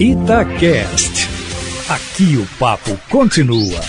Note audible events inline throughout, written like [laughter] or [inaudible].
Itacast. Aqui o papo continua.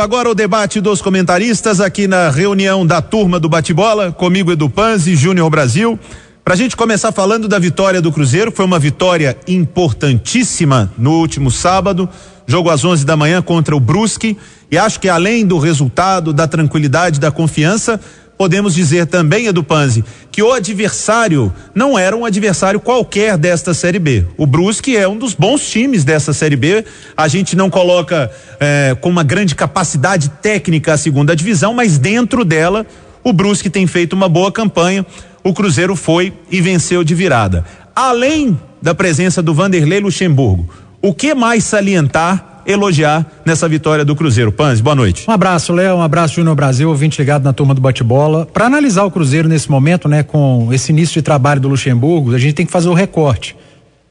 Agora o debate dos comentaristas aqui na reunião da turma do bate-bola, comigo Edu Panzi, Júnior Brasil. Pra gente começar falando da vitória do Cruzeiro, foi uma vitória importantíssima no último sábado, jogo às 11 da manhã contra o Brusque, e acho que além do resultado, da tranquilidade, da confiança, podemos dizer também, Edu Panzi, que o adversário não era um adversário qualquer desta Série B. O Brusque é um dos bons times dessa Série B. A gente não coloca eh, com uma grande capacidade técnica a segunda divisão, mas dentro dela o Brusque tem feito uma boa campanha. O Cruzeiro foi e venceu de virada. Além da presença do Vanderlei Luxemburgo, o que mais salientar elogiar nessa vitória do Cruzeiro. Panzi, boa noite. Um abraço, Léo, um abraço, Júnior Brasil, ouvinte ligado na turma do bate-bola. Para analisar o Cruzeiro nesse momento, né, com esse início de trabalho do Luxemburgo, a gente tem que fazer o recorte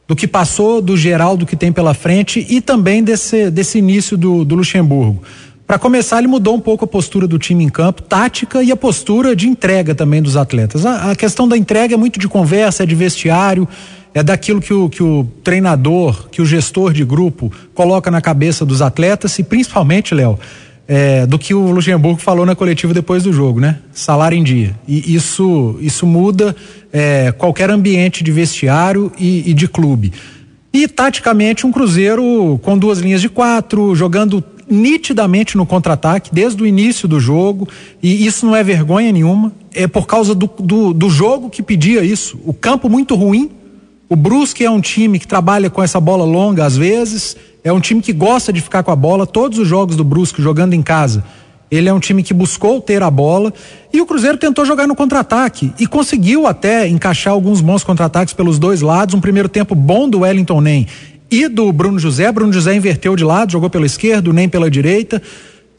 do que passou, do geral, do que tem pela frente e também desse, desse início do, do Luxemburgo. Para começar, ele mudou um pouco a postura do time em campo, tática e a postura de entrega também dos atletas. A, a questão da entrega é muito de conversa, é de vestiário é daquilo que o, que o treinador, que o gestor de grupo coloca na cabeça dos atletas e principalmente, Léo, é, do que o Luxemburgo falou na coletiva depois do jogo, né? Salário em dia. E isso, isso muda é, qualquer ambiente de vestiário e, e de clube. E taticamente um Cruzeiro com duas linhas de quatro, jogando nitidamente no contra-ataque desde o início do jogo, e isso não é vergonha nenhuma, é por causa do, do, do jogo que pedia isso. O campo muito ruim, o Brusque é um time que trabalha com essa bola longa às vezes, é um time que gosta de ficar com a bola. Todos os jogos do Brusque jogando em casa, ele é um time que buscou ter a bola e o Cruzeiro tentou jogar no contra-ataque e conseguiu até encaixar alguns bons contra-ataques pelos dois lados. Um primeiro tempo bom do Wellington Nem e do Bruno José. Bruno José inverteu de lado, jogou pela esquerda, nem pela direita.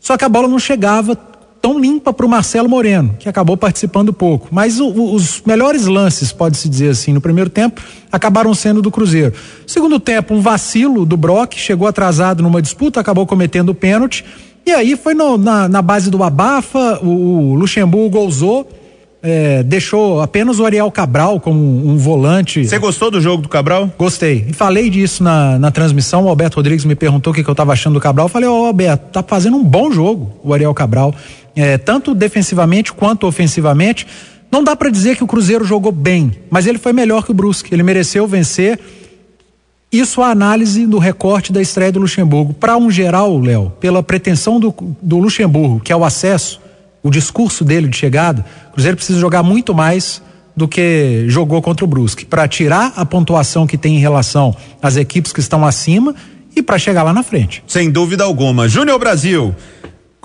Só que a bola não chegava tão limpa para o Marcelo Moreno, que acabou participando pouco. Mas o, o, os melhores lances, pode-se dizer assim, no primeiro tempo, acabaram sendo do Cruzeiro. Segundo tempo, um vacilo do Brock, chegou atrasado numa disputa, acabou cometendo o pênalti. E aí foi no, na, na, base do abafa, o, o Luxemburgo ousou é, deixou apenas o Ariel Cabral como um, um volante. Você gostou do jogo do Cabral? Gostei. E falei disso na, na transmissão. O Alberto Rodrigues me perguntou o que, que eu estava achando do Cabral. Eu falei, ó, oh, Alberto, tá fazendo um bom jogo o Ariel Cabral. É, tanto defensivamente quanto ofensivamente. Não dá para dizer que o Cruzeiro jogou bem, mas ele foi melhor que o Brusque. Ele mereceu vencer. Isso a análise do recorte da estreia do Luxemburgo. Para um geral, Léo, pela pretensão do, do Luxemburgo, que é o acesso, o discurso dele de chegada, o Cruzeiro precisa jogar muito mais do que jogou contra o Brusque, para tirar a pontuação que tem em relação às equipes que estão acima e para chegar lá na frente. Sem dúvida alguma. Júnior Brasil,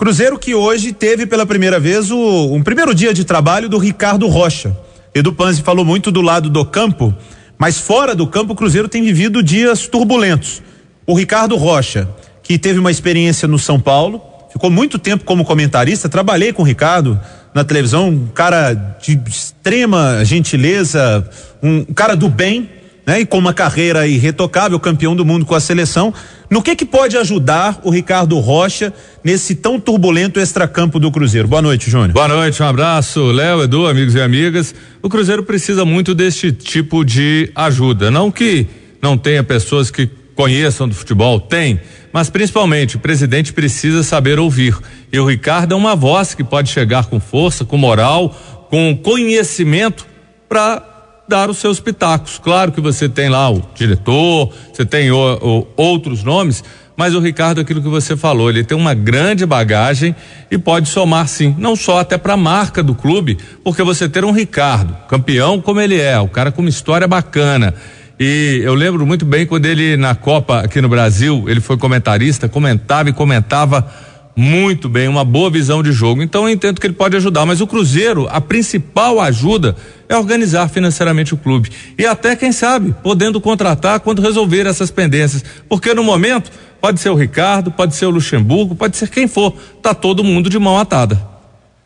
Cruzeiro que hoje teve pela primeira vez o um primeiro dia de trabalho do Ricardo Rocha. Edu Panzi falou muito do lado do campo, mas fora do campo o Cruzeiro tem vivido dias turbulentos. O Ricardo Rocha, que teve uma experiência no São Paulo, ficou muito tempo como comentarista, trabalhei com o Ricardo na televisão, um cara de extrema gentileza, um cara do bem, né? E com uma carreira irretocável, campeão do mundo com a seleção. No que que pode ajudar o Ricardo Rocha nesse tão turbulento extracampo do Cruzeiro? Boa noite, Júnior. Boa noite, um abraço, Léo, Edu, amigos e amigas. O Cruzeiro precisa muito deste tipo de ajuda, não que não tenha pessoas que conheçam do futebol, tem, mas principalmente o presidente precisa saber ouvir. E o Ricardo é uma voz que pode chegar com força, com moral, com conhecimento para dar os seus pitacos. Claro que você tem lá o diretor, você tem o, o, outros nomes, mas o Ricardo, aquilo que você falou, ele tem uma grande bagagem e pode somar sim, não só até para a marca do clube, porque você ter um Ricardo, campeão como ele é, o cara com uma história bacana e eu lembro muito bem quando ele, na Copa aqui no Brasil, ele foi comentarista, comentava e comentava muito bem, uma boa visão de jogo. Então eu entendo que ele pode ajudar, mas o Cruzeiro, a principal ajuda é organizar financeiramente o clube. E até, quem sabe, podendo contratar quando resolver essas pendências. Porque no momento, pode ser o Ricardo, pode ser o Luxemburgo, pode ser quem for. Tá todo mundo de mão atada.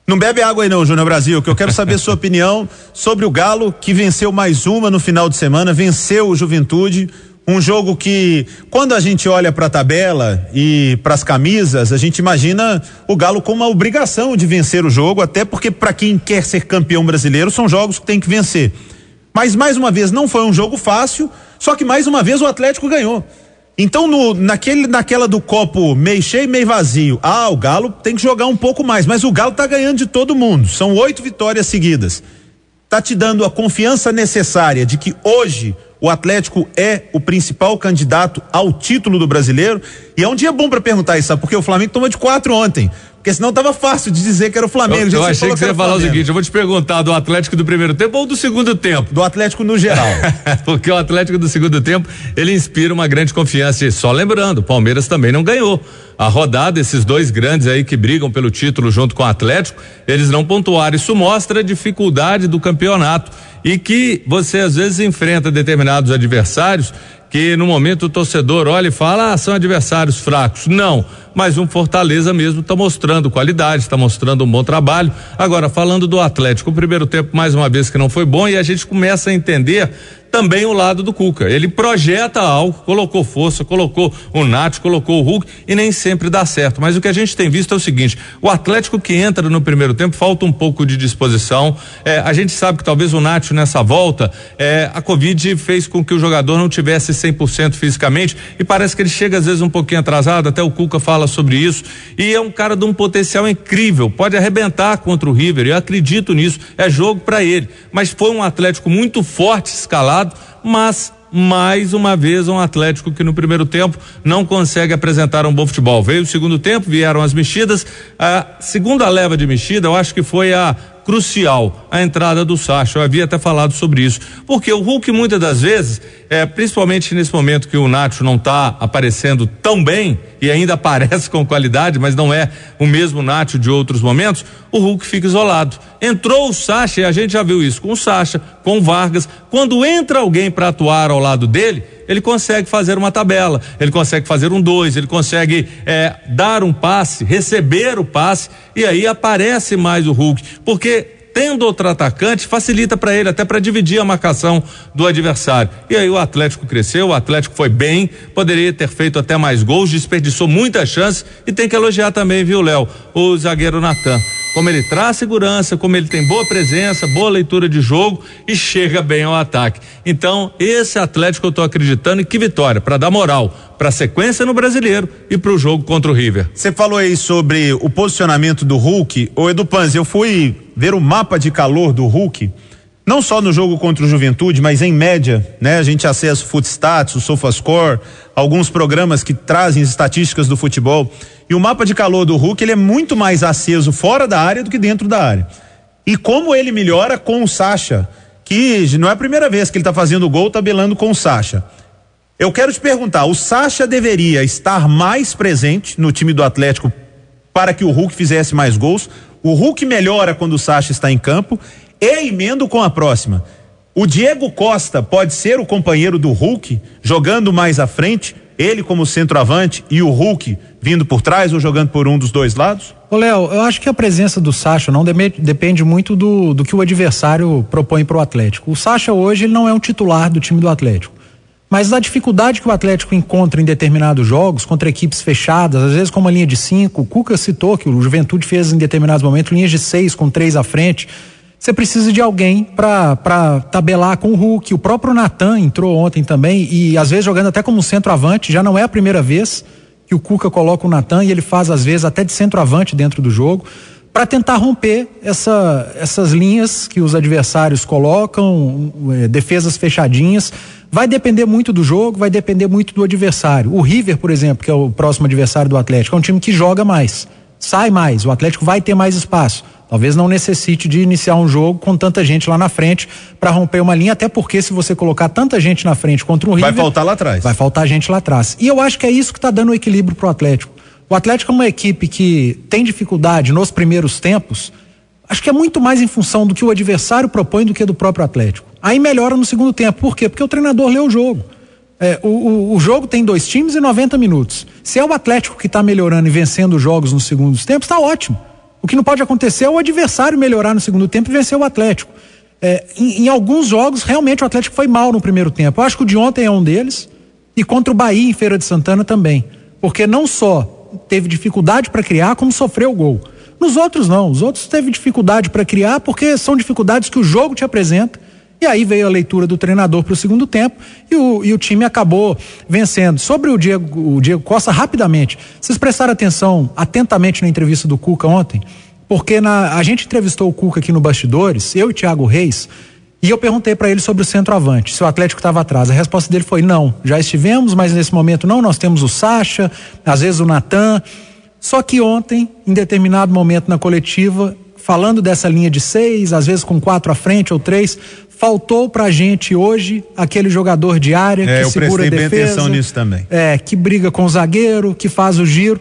Não bebe água aí não, Júnior Brasil, que eu quero saber sua [laughs] opinião sobre o Galo que venceu mais uma no final de semana, venceu o Juventude, um jogo que quando a gente olha para a tabela e para as camisas, a gente imagina o Galo com uma obrigação de vencer o jogo, até porque para quem quer ser campeão brasileiro são jogos que tem que vencer. Mas mais uma vez não foi um jogo fácil, só que mais uma vez o Atlético ganhou. Então, no, naquele, naquela do copo meio cheio, meio vazio, ah, o Galo tem que jogar um pouco mais, mas o Galo tá ganhando de todo mundo. São oito vitórias seguidas. Tá te dando a confiança necessária de que hoje o Atlético é o principal candidato ao título do brasileiro. E é um dia bom para perguntar isso, sabe? Porque o Flamengo tomou de quatro ontem. Porque senão tava fácil de dizer que era o Flamengo. Eu, eu achei que você ia falar o seguinte: eu vou te perguntar do Atlético do primeiro tempo ou do segundo tempo? Do Atlético no geral. [laughs] Porque o Atlético do segundo tempo, ele inspira uma grande confiança. E só lembrando, o Palmeiras também não ganhou. A rodada, esses dois grandes aí que brigam pelo título junto com o Atlético, eles não pontuaram. Isso mostra a dificuldade do campeonato e que você às vezes enfrenta determinados adversários que no momento o torcedor olha e fala, ah, são adversários fracos. Não, mas um Fortaleza mesmo está mostrando qualidade, está mostrando um bom trabalho. Agora, falando do Atlético, o primeiro tempo, mais uma vez, que não foi bom, e a gente começa a entender também o lado do Cuca. Ele projeta algo, colocou força, colocou o Nath, colocou o Hulk e nem sempre dá certo. Mas o que a gente tem visto é o seguinte: o Atlético que entra no primeiro tempo falta um pouco de disposição. É, a gente sabe que talvez o Nath nessa volta, é, a Covid fez com que o jogador não tivesse 100% fisicamente e parece que ele chega às vezes um pouquinho atrasado. Até o Cuca fala sobre isso. E é um cara de um potencial incrível, pode arrebentar contra o River. Eu acredito nisso. É jogo para ele. Mas foi um Atlético muito forte, escalado mas mais uma vez um Atlético que no primeiro tempo não consegue apresentar um bom futebol. Veio o segundo tempo, vieram as mexidas. A segunda leva de mexida, eu acho que foi a crucial a entrada do Sacha. Eu havia até falado sobre isso. Porque o Hulk, muitas das vezes, é, principalmente nesse momento que o Nacho não está aparecendo tão bem, e ainda [laughs] aparece com qualidade, mas não é o mesmo Nacho de outros momentos, o Hulk fica isolado. Entrou o Sacha, e a gente já viu isso com o Sacha, com o Vargas. Quando entra alguém para atuar ao lado dele, ele consegue fazer uma tabela, ele consegue fazer um dois, ele consegue é, dar um passe, receber o passe, e aí aparece mais o Hulk. Porque tendo outro atacante, facilita para ele, até para dividir a marcação do adversário. E aí o Atlético cresceu, o Atlético foi bem, poderia ter feito até mais gols, desperdiçou muitas chances e tem que elogiar também, viu, Léo, o zagueiro Natan como ele traz segurança, como ele tem boa presença, boa leitura de jogo e chega bem ao ataque. Então, esse Atlético eu estou acreditando e que vitória, para dar moral para a sequência no brasileiro e para o jogo contra o River. Você falou aí sobre o posicionamento do Hulk. Ô Edu Panz, eu fui ver o mapa de calor do Hulk, não só no jogo contra o Juventude, mas em média, né? A gente acessa o Footstats, o SofaScore, alguns programas que trazem estatísticas do futebol. E o mapa de calor do Hulk ele é muito mais aceso fora da área do que dentro da área. E como ele melhora com o Sacha, que não é a primeira vez que ele está fazendo gol tabelando com o Sacha. Eu quero te perguntar, o Sacha deveria estar mais presente no time do Atlético para que o Hulk fizesse mais gols? O Hulk melhora quando o Sacha está em campo e emendo com a próxima. O Diego Costa pode ser o companheiro do Hulk, jogando mais à frente, ele como centroavante e o Hulk vindo por trás ou jogando por um dos dois lados? Ô Léo, eu acho que a presença do Sacha não depende muito do, do que o adversário propõe para o Atlético. O Sacha hoje ele não é um titular do time do Atlético. Mas a dificuldade que o Atlético encontra em determinados jogos, contra equipes fechadas, às vezes com uma linha de cinco, o Cuca citou que o Juventude fez em determinados momentos linhas de seis com três à frente. Você precisa de alguém para tabelar com o Hulk. O próprio Natan entrou ontem também e às vezes jogando até como centroavante, já não é a primeira vez que o Cuca coloca o Natan e ele faz às vezes até de centroavante dentro do jogo para tentar romper essa, essas linhas que os adversários colocam, é, defesas fechadinhas. Vai depender muito do jogo, vai depender muito do adversário. O River, por exemplo, que é o próximo adversário do Atlético, é um time que joga mais, sai mais, o Atlético vai ter mais espaço. Talvez não necessite de iniciar um jogo com tanta gente lá na frente para romper uma linha, até porque se você colocar tanta gente na frente contra o River. Vai faltar lá atrás. Vai faltar gente lá atrás. E eu acho que é isso que está dando o equilíbrio pro Atlético. O Atlético é uma equipe que tem dificuldade nos primeiros tempos. Acho que é muito mais em função do que o adversário propõe do que do próprio Atlético. Aí melhora no segundo tempo. Por quê? Porque o treinador lê o jogo. É, o, o, o, jogo tem dois times e 90 minutos. Se é o Atlético que está melhorando e vencendo os jogos nos segundos tempos, está ótimo. O que não pode acontecer é o adversário melhorar no segundo tempo e vencer o Atlético. É, em, em, alguns jogos, realmente o Atlético foi mal no primeiro tempo. Eu acho que o de ontem é um deles. E contra o Bahia em Feira de Santana também. Porque não só teve dificuldade para criar, como sofreu o gol. Nos outros, não. Os outros teve dificuldade para criar porque são dificuldades que o jogo te apresenta. E aí veio a leitura do treinador para o segundo tempo e o, e o time acabou vencendo. Sobre o Diego, o Diego Costa, rapidamente, vocês prestaram atenção atentamente na entrevista do Cuca ontem? Porque na, a gente entrevistou o Cuca aqui no Bastidores, eu e Thiago Reis, e eu perguntei para ele sobre o centroavante, se o Atlético estava atrás. A resposta dele foi: não, já estivemos, mas nesse momento não. Nós temos o Sacha, às vezes o Natan. Só que ontem, em determinado momento na coletiva, falando dessa linha de seis, às vezes com quatro à frente ou três, faltou pra gente hoje aquele jogador de área É, que segura a defesa. atenção nisso também. É, que briga com o zagueiro, que faz o giro.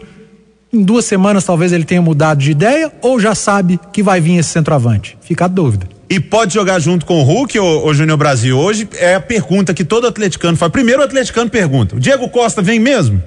Em duas semanas talvez ele tenha mudado de ideia ou já sabe que vai vir esse centroavante. Fica a dúvida. E pode jogar junto com o Hulk ou, ou Júnior Brasil? Hoje é a pergunta que todo atleticano faz. Primeiro o atleticano pergunta: o Diego Costa vem mesmo?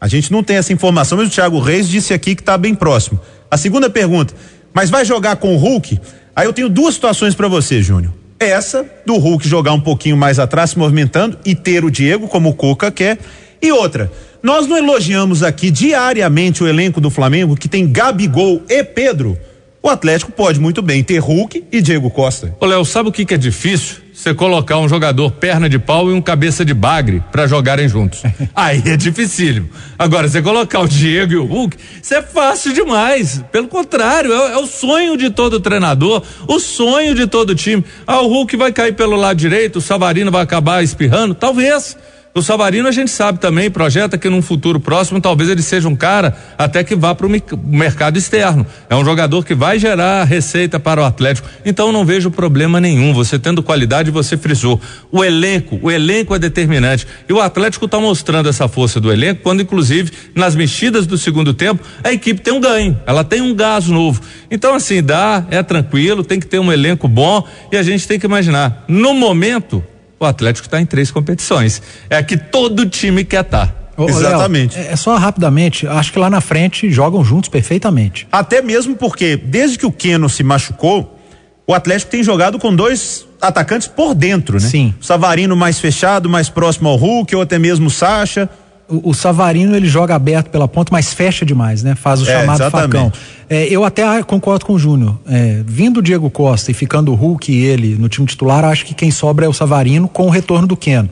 A gente não tem essa informação, mas o Thiago Reis disse aqui que está bem próximo. A segunda pergunta: mas vai jogar com o Hulk? Aí eu tenho duas situações para você, Júnior. Essa do Hulk jogar um pouquinho mais atrás, se movimentando e ter o Diego como o Cuca quer. E outra, nós não elogiamos aqui diariamente o elenco do Flamengo que tem Gabigol e Pedro. O Atlético pode muito bem ter Hulk e Diego Costa. Ô, Léo, sabe o que, que é difícil? Você colocar um jogador perna de pau e um cabeça de bagre para jogarem juntos. [laughs] Aí é dificílimo. Agora, você colocar o Diego e o Hulk, isso é fácil demais. Pelo contrário, é, é o sonho de todo treinador, o sonho de todo time. Ah, o Hulk vai cair pelo lado direito, o Savarino vai acabar espirrando? Talvez. O Savarino a gente sabe também, projeta que num futuro próximo talvez ele seja um cara até que vá para o mercado externo. É um jogador que vai gerar receita para o Atlético. Então não vejo problema nenhum. Você tendo qualidade, você frisou. O elenco, o elenco é determinante. E o Atlético está mostrando essa força do elenco quando, inclusive, nas mexidas do segundo tempo, a equipe tem um ganho. Ela tem um gás novo. Então, assim, dá, é tranquilo, tem que ter um elenco bom e a gente tem que imaginar. No momento, o Atlético está em três competições. É que todo time quer estar. Ô, ô, Léo, Exatamente. é, é só rapidamente, acho que lá na frente jogam juntos perfeitamente. Até mesmo porque, desde que o Keno se machucou, o Atlético tem jogado com dois atacantes por dentro, né? Sim. O Savarino mais fechado, mais próximo ao Hulk, ou até mesmo o Sacha. O, o Savarino ele joga aberto pela ponta, mas fecha demais, né? Faz o É, chamado exatamente. facão. É, eu até concordo com o Júnior. É, vindo o Diego Costa e ficando o Hulk e ele no time titular, acho que quem sobra é o Savarino com o retorno do Keno.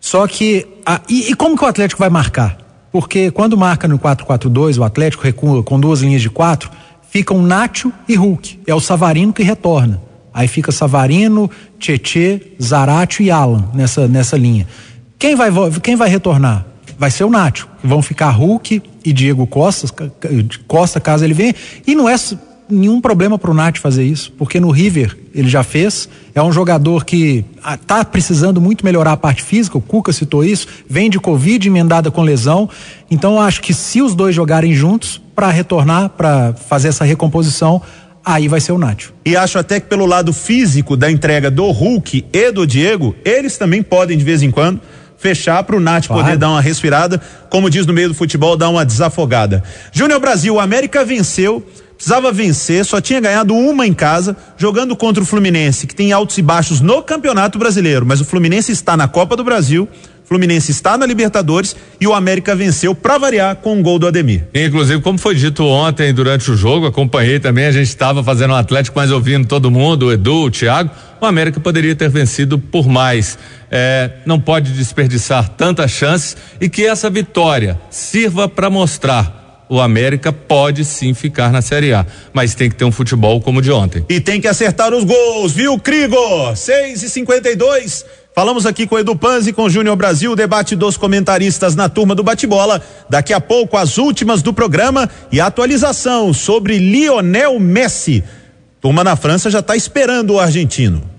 Só que. a- e, e como que o Atlético vai marcar? Porque quando marca no 4-4-2, o Atlético recua com duas linhas de quatro, ficam Nacho e Hulk. É o Savarino que retorna. Aí fica Savarino, Tietê, Zaratio e Alan nessa, nessa linha. Quem vai, quem vai retornar? Vai ser o Nacho. Vão ficar Hulk e Diego Costa, Costa caso ele venha. E não é nenhum problema pro Nath fazer isso, porque no River ele já fez. É um jogador que ah, tá precisando muito melhorar a parte física. O Cuca citou isso. Vem de Covid emendada com lesão. Então acho que se os dois jogarem juntos para retornar, para fazer essa recomposição, aí vai ser o Nacho. E acho até que pelo lado físico da entrega do Hulk e do Diego, eles também podem de vez em quando fechar para o Nath Claro. poder dar uma respirada, como diz no meio do futebol, dar uma desafogada. Júnior Brasil, o América venceu, precisava vencer, só tinha ganhado uma em casa, jogando contra o Fluminense, que tem altos e baixos no Campeonato Brasileiro, mas o Fluminense está na Copa do Brasil, Fluminense está na Libertadores e o América venceu para variar com um gol do Ademir. Inclusive, como foi dito ontem durante o jogo, acompanhei também, a gente estava fazendo um Atlético, mas ouvindo todo mundo, o Edu, o Thiago, o América poderia ter vencido por mais. É, não pode desperdiçar tantas chances e que essa vitória sirva para mostrar o América pode sim ficar na Série A, mas tem que ter um futebol como o de ontem. E tem que acertar os gols, viu, Crigo? 6 e 52 Falamos aqui com Edu Panzi, com Júnior Brasil, o debate dos comentaristas na turma do bate-bola. Daqui a pouco, as últimas do programa e a atualização sobre Lionel Messi. Turma na França já está esperando o argentino.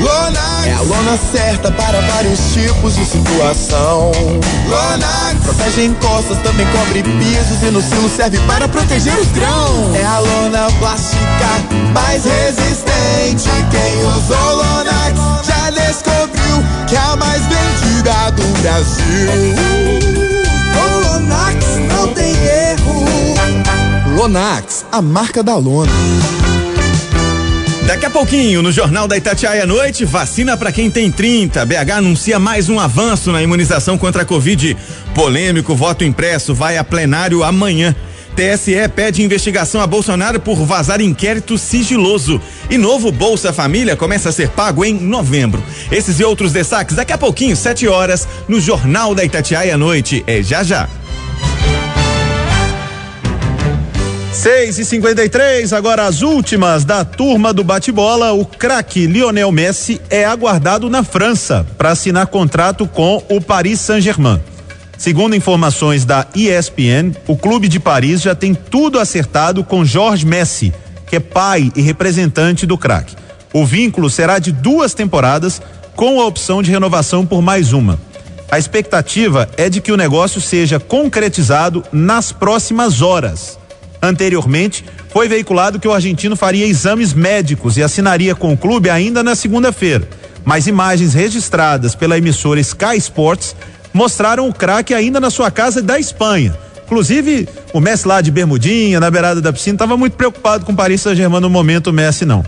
Lonax é a lona certa para vários tipos de situação. Lonax protege encostas, também cobre pisos e no silo serve para proteger os grãos. É a lona plástica mais resistente. Quem usou Lonax já descobriu que é a mais vendida do Brasil. Com Lonax não tem erro. Lonax, a marca da lona. Daqui a pouquinho, no Jornal da Itatiaia à noite, vacina para quem tem 30. BH anuncia mais um avanço na imunização contra a Covid. Polêmico voto impresso vai a plenário amanhã. TSE pede investigação a Bolsonaro por vazar inquérito sigiloso. E novo Bolsa Família começa a ser pago em novembro. Esses e outros destaques daqui a pouquinho, 7 horas, no Jornal da Itatiaia à noite. É já já. 6 e 53 agora as últimas da turma do bate-bola. O craque Lionel Messi é aguardado na França para assinar contrato com o Paris Saint-Germain. Segundo informações da ESPN, o clube de Paris já tem tudo acertado com Jorge Messi, que é pai e representante do craque. O vínculo será de duas temporadas, com a opção de renovação por mais uma. A expectativa é de que o negócio seja concretizado nas próximas horas. Anteriormente, foi veiculado que o argentino faria exames médicos e assinaria com o clube ainda na segunda-feira. Mas imagens registradas pela emissora Sky Sports mostraram o craque ainda na sua casa da Espanha. Inclusive, o Messi lá de bermudinha, na beirada da piscina, estava muito preocupado com o Paris Saint-Germain no momento, o Messi não.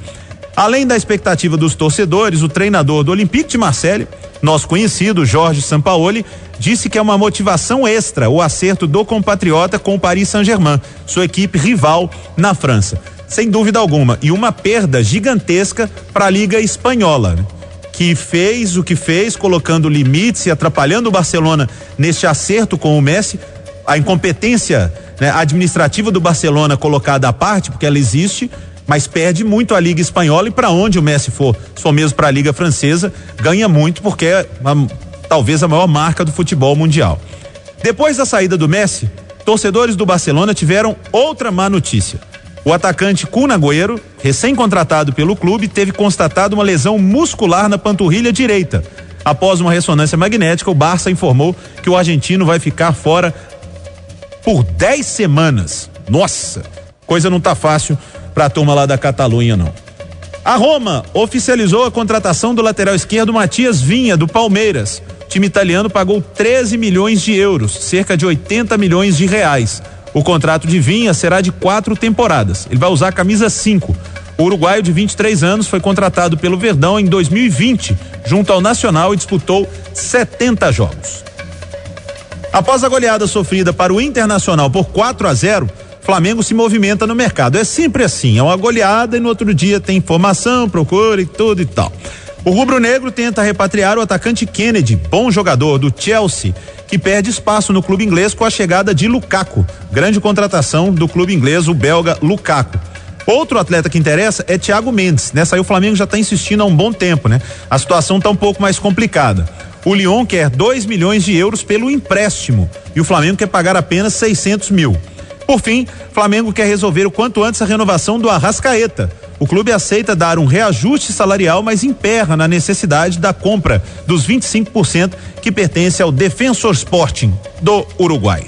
Além da expectativa dos torcedores, o treinador do Olympique de Marseille, nosso conhecido Jorge Sampaoli, disse que é uma motivação extra o acerto do compatriota com o Paris Saint-Germain, sua equipe rival na França. Sem dúvida alguma, e uma perda gigantesca para a Liga Espanhola, né? que fez o que fez, colocando limites e atrapalhando o Barcelona neste acerto com o Messi, a incompetência né, administrativa do Barcelona colocada à parte, porque ela existe, mas perde muito a Liga Espanhola e para onde o Messi for, se for mesmo para a Liga Francesa, ganha muito porque é uma, talvez a maior marca do futebol mundial. Depois da saída do Messi, torcedores do Barcelona tiveram outra má notícia. O atacante Kun Agüero, recém-contratado pelo clube, teve constatado uma lesão muscular na panturrilha direita. Após uma ressonância magnética, o Barça informou que o argentino vai ficar fora por 10 semanas. Nossa, coisa não tá fácil para a turma lá da Catalunha, não. A Roma oficializou a contratação do lateral esquerdo Matias Vinha, do Palmeiras. Time italiano pagou 13 milhões de euros, cerca de 80 milhões de reais. O contrato de Vinha será de quatro temporadas. Ele vai usar a camisa 5. O uruguaio de 23 anos foi contratado pelo Verdão em 2020, junto ao Nacional, e disputou 70 jogos. Após a goleada sofrida para o Internacional por 4 a 0, Flamengo se movimenta no mercado. É sempre assim, é uma goleada e no outro dia tem informação, procura e tudo e tal. O rubro-negro tenta repatriar o atacante Kennedy, bom jogador do Chelsea, que perde espaço no clube inglês com a chegada de Lukaku, grande contratação do clube inglês, o belga Lukaku. Outro atleta que interessa é Thiago Mendes. Nessa aí o Flamengo já está insistindo há um bom tempo, né? A situação está um pouco mais complicada. O Lyon quer 2 milhões de euros pelo empréstimo e o Flamengo quer pagar apenas 600 mil. Por fim, Flamengo quer resolver o quanto antes a renovação do Arrascaeta. O clube aceita dar um reajuste salarial, mas emperra na necessidade da compra dos 25% que pertence ao Defensor Sporting do Uruguai.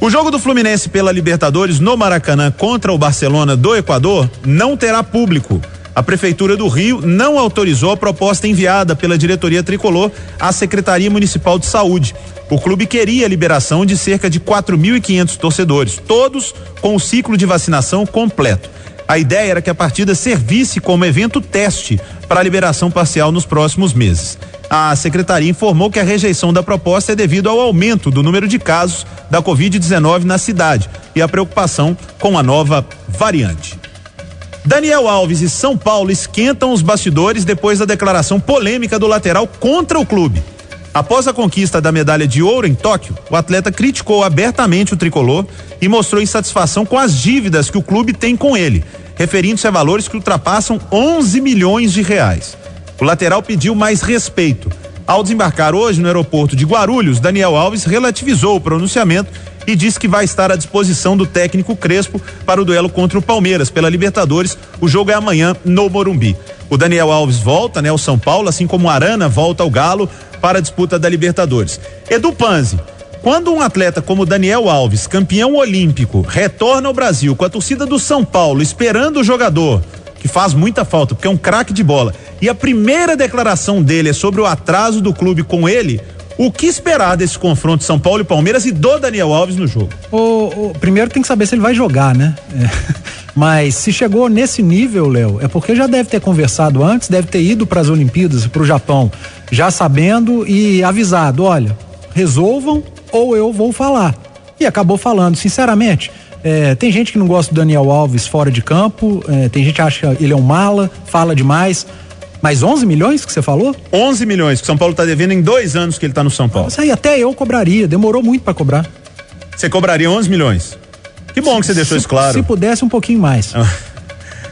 O jogo do Fluminense pela Libertadores no Maracanã contra o Barcelona do Equador não terá público. A Prefeitura do Rio não autorizou a proposta enviada pela diretoria tricolor à Secretaria Municipal de Saúde. O clube queria a liberação de cerca de 4.500 torcedores, todos com o ciclo de vacinação completo. A ideia era que a partida servisse como evento teste para a liberação parcial nos próximos meses. A secretaria informou que a rejeição da proposta é devido ao aumento do número de casos da Covid-19 na cidade e a preocupação com a nova variante. Daniel Alves e São Paulo esquentam os bastidores depois da declaração polêmica do lateral contra o clube. Após a conquista da medalha de ouro em Tóquio, o atleta criticou abertamente o tricolor e mostrou insatisfação com as dívidas que o clube tem com ele, referindo-se a valores que ultrapassam 11 milhões de reais. O lateral pediu mais respeito. Ao desembarcar hoje no aeroporto de Guarulhos, Daniel Alves relativizou o pronunciamento e disse que vai estar à disposição do técnico Crespo para o duelo contra o Palmeiras pela Libertadores. O jogo é amanhã no Morumbi. O Daniel Alves volta, né, ao São Paulo, assim como o Arana volta ao Galo para a disputa da Libertadores. Edu Panzi, quando um atleta como Daniel Alves, campeão olímpico, retorna ao Brasil com a torcida do São Paulo esperando o jogador, que faz muita falta, porque é um craque de bola, e a primeira declaração dele é sobre o atraso do clube com ele, o que esperar desse confronto São Paulo e Palmeiras e do Daniel Alves no jogo? O, o primeiro tem que saber se ele vai jogar, né? É. Mas se chegou nesse nível, Léo, é porque já deve ter conversado antes, deve ter ido para as Olimpíadas, para o Japão, já sabendo e avisado: olha, resolvam ou eu vou falar. E acabou falando, sinceramente, É, tem gente que não gosta do Daniel Alves fora de campo, é, tem gente que acha que ele é um mala, fala demais. Mas 11 milhões que você falou? 11 milhões que o São Paulo está devendo em dois anos que ele está no São Paulo. Isso aí até eu cobraria, demorou muito para cobrar. Você cobraria 11 milhões? Que bom que você deixou se, isso claro. Se pudesse um pouquinho mais.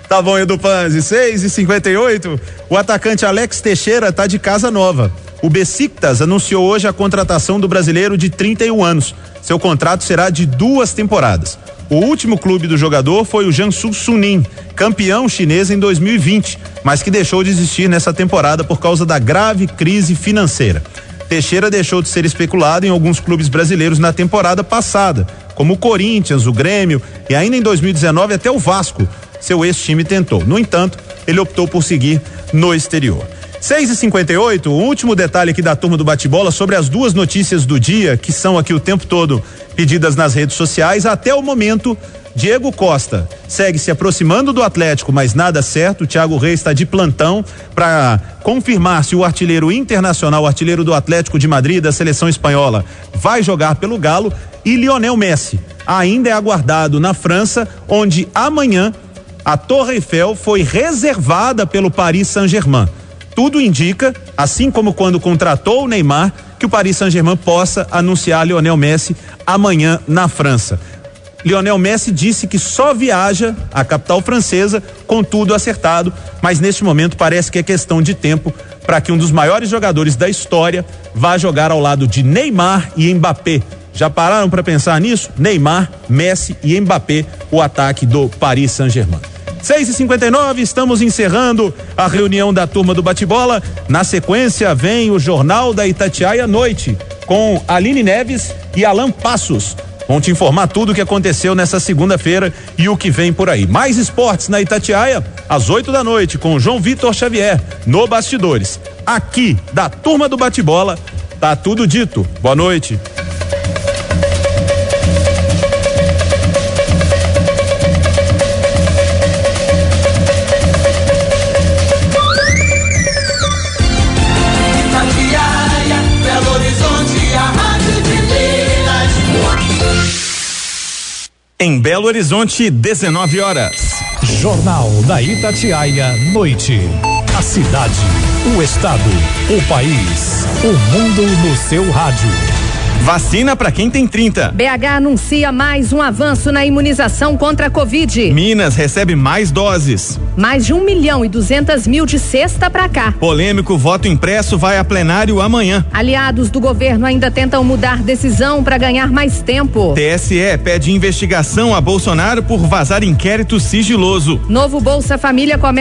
Tá bom, Edu Panzi, 6 e 58 O atacante Alex Teixeira tá de casa nova. O Besiktas anunciou hoje a contratação do brasileiro de 31 anos. Seu contrato será de duas temporadas. O último clube do jogador foi o Jiangsu Suning, campeão chinês em 2020, mas que deixou de existir nessa temporada por causa da grave crise financeira. Teixeira deixou de ser especulado em alguns clubes brasileiros na temporada passada, como o Corinthians, o Grêmio e ainda em 2019 até o Vasco. Seu ex-time tentou. No entanto, ele optou por seguir no exterior. 6 e 58 o último detalhe aqui da turma do bate-bola sobre as duas notícias do dia, que são aqui o tempo todo pedidas nas redes sociais. Até o momento, Diego Costa segue se aproximando do Atlético, mas nada certo. Thiago Reis está de plantão para confirmar se o artilheiro internacional, o artilheiro do Atlético de Madrid, da seleção espanhola, vai jogar pelo Galo. E Lionel Messi ainda é aguardado na França, onde amanhã a Torre Eiffel foi reservada pelo Paris Saint-Germain. Tudo indica, assim como quando contratou o Neymar, que o Paris Saint-Germain possa anunciar Lionel Messi amanhã na França. Lionel Messi disse que só viaja à capital francesa com tudo acertado, mas neste momento parece que é questão de tempo para que um dos maiores jogadores da história vá jogar ao lado de Neymar e Mbappé. Já pararam para pensar nisso? Neymar, Messi e Mbappé, o ataque do Paris Saint-Germain. 6 e 59 estamos encerrando a reunião da turma do bate-bola. Na sequência, vem o Jornal da Itatiaia à noite, com Aline Neves e Alan Passos. Vão te informar tudo o que aconteceu nessa segunda-feira e o que vem por aí. Mais esportes na Itatiaia, às 8 da noite, com João Vitor Xavier, no Bastidores. Aqui, da turma do bate-bola, tá tudo dito. Boa noite. Em Belo Horizonte, 19 horas. Jornal da Itatiaia, noite. A cidade, o estado, o país, o mundo no seu rádio. Vacina para quem tem 30. BH anuncia mais um avanço na imunização contra a Covid. Minas recebe mais doses. Mais de um milhão e duzentas mil de sexta para cá. Polêmico voto impresso vai a plenário amanhã. Aliados do governo ainda tentam mudar decisão para ganhar mais tempo. TSE pede investigação a Bolsonaro por vazar inquérito sigiloso. Novo Bolsa Família começa